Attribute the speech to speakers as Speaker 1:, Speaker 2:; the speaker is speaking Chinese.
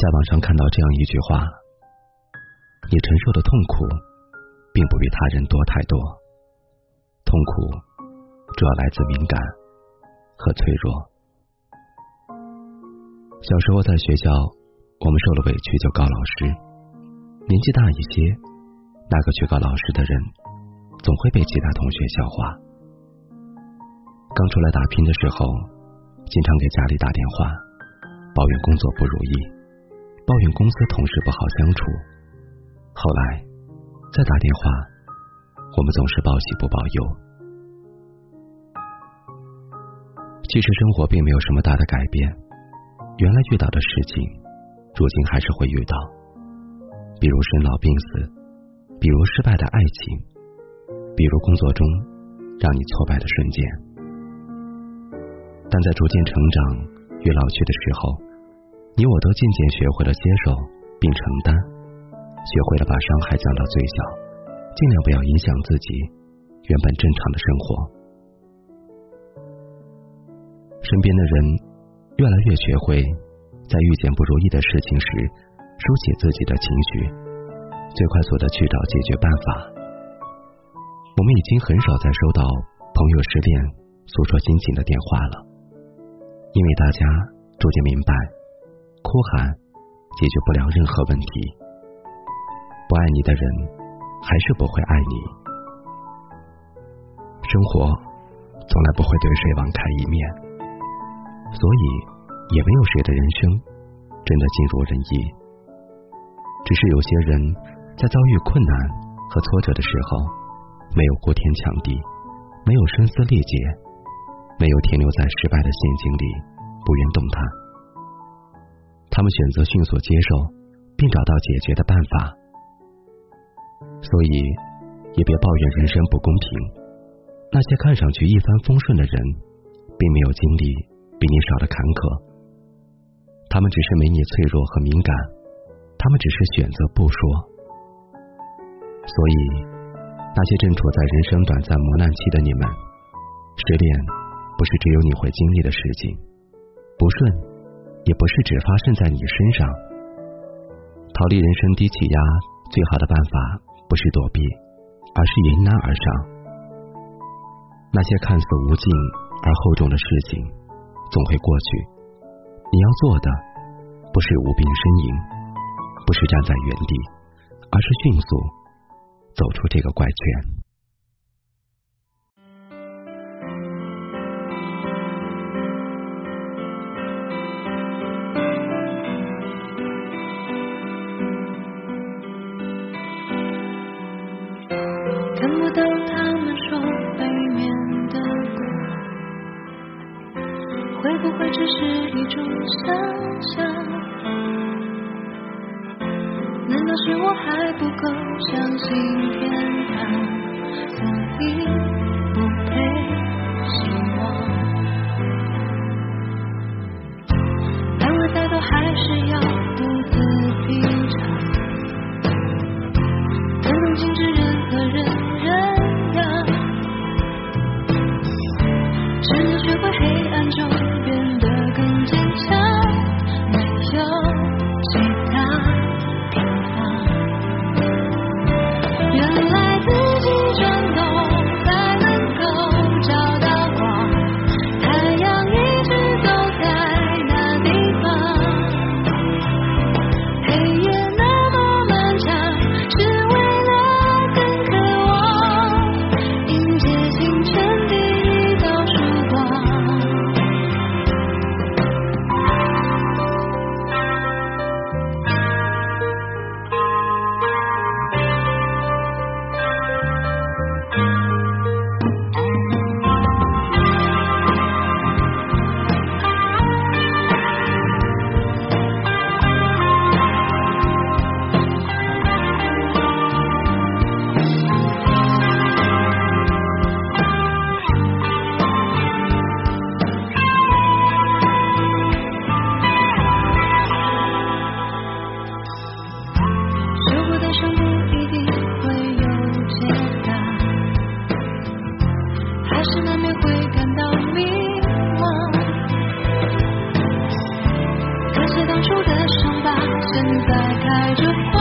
Speaker 1: 在网上看到这样一句话：你承受的痛苦，并不比他人多太多。痛苦主要来自敏感和脆弱。小时候在学校，我们受了委屈就告老师；年纪大一些，那个去告老师的人，总会被其他同学笑话。刚出来打拼的时候，经常给家里打电话，抱怨工作不如意。抱怨公司同事不好相处，后来再打电话，我们总是报喜不报忧。其实生活并没有什么大的改变，原来遇到的事情，如今还是会遇到，比如生老病死，比如失败的爱情，比如工作中让你挫败的瞬间。但在逐渐成长与老去的时候。你我都渐渐学会了接受并承担，学会了把伤害降到最小，尽量不要影响自己原本正常的生活。身边的人越来越学会在遇见不如意的事情时抒写自己的情绪，最快速的去找解决办法。我们已经很少再收到朋友失恋诉说心情的电话了，因为大家逐渐明白。哭喊解决不了任何问题，不爱你的人还是不会爱你。生活从来不会对谁网开一面，所以也没有谁的人生真的尽如人意。只是有些人在遭遇困难和挫折的时候，没有哭天抢地，没有声嘶力竭，没有停留在失败的陷阱里不愿动弹。他们选择迅速接受，并找到解决的办法。所以，也别抱怨人生不公平。那些看上去一帆风顺的人，并没有经历比你少的坎坷。他们只是没你脆弱和敏感，他们只是选择不说。所以，那些正处在人生短暂磨难期的你们，失恋不是只有你会经历的事情，不顺。也不是只发生在你身上。逃离人生低气压最好的办法，不是躲避，而是迎难而上。那些看似无尽而厚重的事情，总会过去。你要做的，不是无病呻吟，不是站在原地，而是迅速走出这个怪圈。
Speaker 2: 到他们说背面的歌，会不会只是一种想象？难道是我还不够相信天堂，所以不配希望？当我再多，还是要独自。会感到迷茫当初的伤疤现在开着花